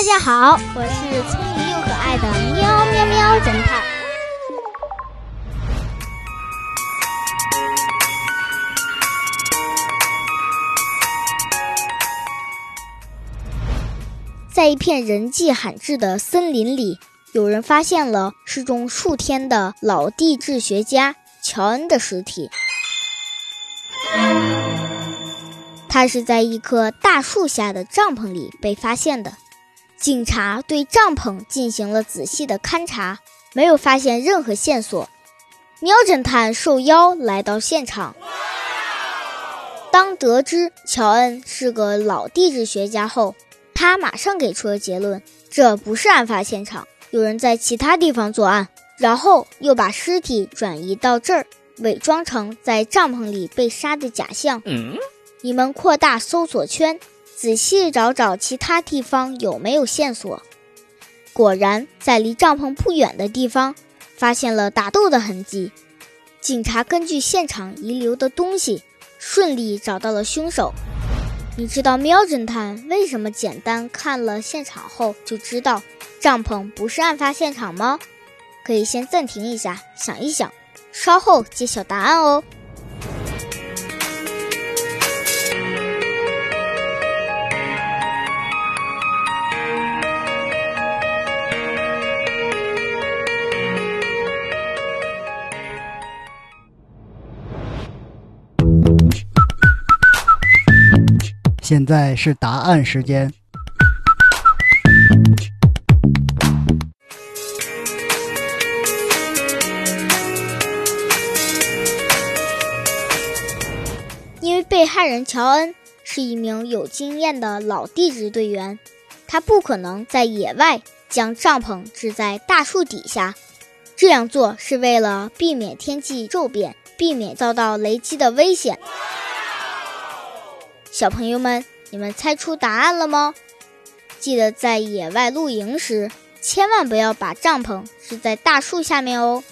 大家好，我是聪明又可爱的喵喵喵侦探。在一片人迹罕至的森林里，有人发现了失踪数天的老地质学家乔恩的尸体。他是在一棵大树下的帐篷里被发现的。警察对帐篷进行了仔细的勘察，没有发现任何线索。喵侦探受邀来到现场。当得知乔恩是个老地质学家后，他马上给出了结论：这不是案发现场，有人在其他地方作案，然后又把尸体转移到这儿，伪装成在帐篷里被杀的假象。你们扩大搜索圈，仔细找找其他地方有没有线索。果然，在离帐篷不远的地方发现了打斗的痕迹。警察根据现场遗留的东西，顺利找到了凶手。你知道喵侦探为什么简单看了现场后就知道帐篷不是案发现场吗？可以先暂停一下，想一想，稍后揭晓答案哦。现在是答案时间。因为被害人乔恩是一名有经验的老地质队员，他不可能在野外将帐篷支在大树底下。这样做是为了避免天气骤变，避免遭到雷击的危险。小朋友们，你们猜出答案了吗？记得在野外露营时，千万不要把帐篷支在大树下面哦。